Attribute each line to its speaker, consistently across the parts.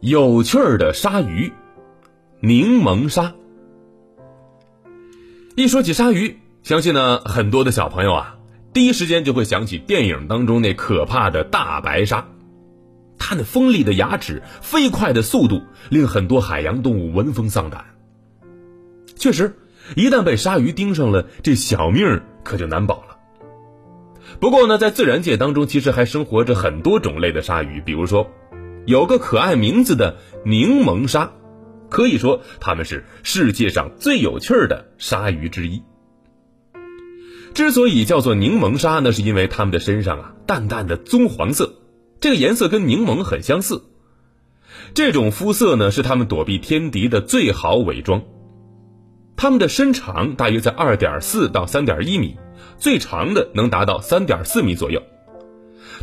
Speaker 1: 有趣儿的鲨鱼，柠檬鲨。一说起鲨鱼，相信呢很多的小朋友啊，第一时间就会想起电影当中那可怕的大白鲨。它那锋利的牙齿、飞快的速度，令很多海洋动物闻风丧胆。确实，一旦被鲨鱼盯上了，这小命可就难保了。不过呢，在自然界当中，其实还生活着很多种类的鲨鱼，比如说。有个可爱名字的柠檬鲨，可以说它们是世界上最有趣的鲨鱼之一。之所以叫做柠檬鲨，那是因为它们的身上啊淡淡的棕黄色，这个颜色跟柠檬很相似。这种肤色呢是它们躲避天敌的最好伪装。它们的身长大约在二点四到三点一米，最长的能达到三点四米左右。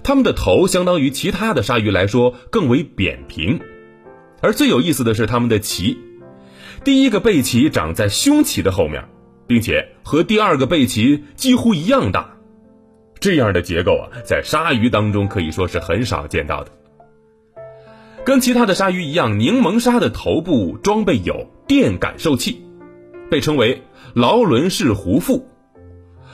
Speaker 1: 它们的头相当于其他的鲨鱼来说更为扁平，而最有意思的是它们的鳍，第一个背鳍长在胸鳍的后面，并且和第二个背鳍几乎一样大。这样的结构啊，在鲨鱼当中可以说是很少见到的。跟其他的鲨鱼一样，柠檬鲨的头部装备有电感受器，被称为劳伦氏胡腹。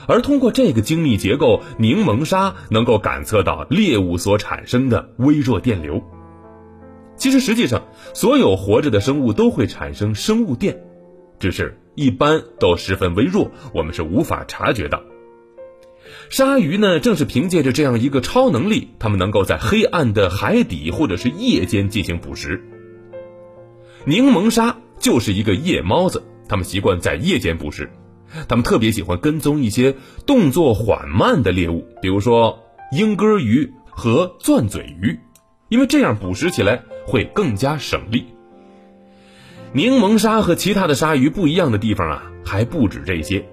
Speaker 1: 而通过这个精密结构，柠檬鲨能够感测到猎物所产生的微弱电流。其实，实际上，所有活着的生物都会产生生物电，只是一般都十分微弱，我们是无法察觉到。鲨鱼呢，正是凭借着这样一个超能力，它们能够在黑暗的海底或者是夜间进行捕食。柠檬鲨就是一个夜猫子，它们习惯在夜间捕食。它们特别喜欢跟踪一些动作缓慢的猎物，比如说鹰鸽鱼和钻嘴鱼，因为这样捕食起来会更加省力。柠檬鲨和其他的鲨鱼不一样的地方啊，还不止这些，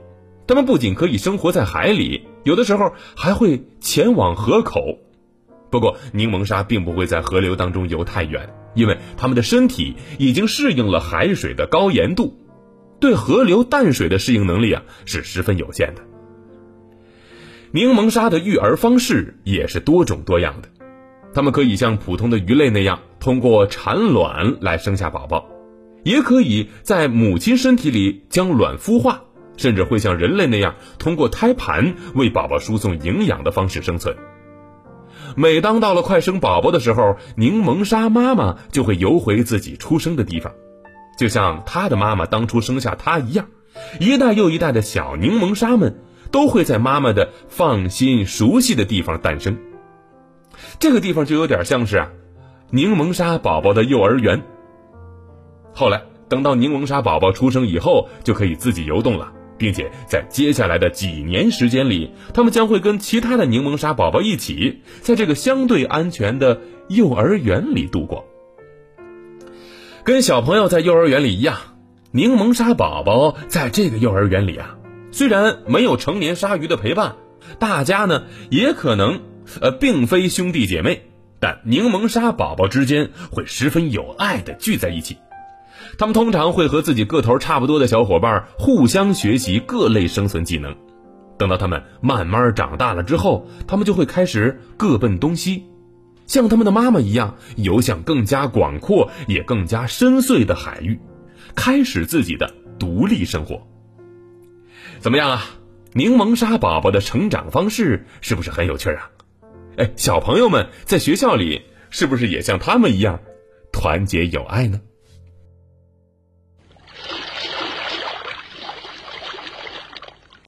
Speaker 1: 它们不仅可以生活在海里，有的时候还会前往河口。不过，柠檬鲨并不会在河流当中游太远，因为它们的身体已经适应了海水的高盐度。对河流淡水的适应能力啊是十分有限的。柠檬鲨的育儿方式也是多种多样的，它们可以像普通的鱼类那样通过产卵来生下宝宝，也可以在母亲身体里将卵孵化，甚至会像人类那样通过胎盘为宝宝输送营养的方式生存。每当到了快生宝宝的时候，柠檬鲨妈妈就会游回自己出生的地方。就像他的妈妈当初生下他一样，一代又一代的小柠檬鲨们都会在妈妈的放心、熟悉的地方诞生。这个地方就有点像是啊，柠檬鲨宝宝的幼儿园。后来等到柠檬鲨宝宝出生以后，就可以自己游动了，并且在接下来的几年时间里，他们将会跟其他的柠檬鲨宝宝一起，在这个相对安全的幼儿园里度过。跟小朋友在幼儿园里一样，柠檬鲨宝宝在这个幼儿园里啊，虽然没有成年鲨鱼的陪伴，大家呢也可能呃并非兄弟姐妹，但柠檬鲨宝宝之间会十分有爱的聚在一起。他们通常会和自己个头差不多的小伙伴互相学习各类生存技能。等到他们慢慢长大了之后，他们就会开始各奔东西。像他们的妈妈一样，游向更加广阔也更加深邃的海域，开始自己的独立生活。怎么样啊？柠檬鲨宝宝的成长方式是不是很有趣啊？哎，小朋友们在学校里是不是也像他们一样团结友爱呢？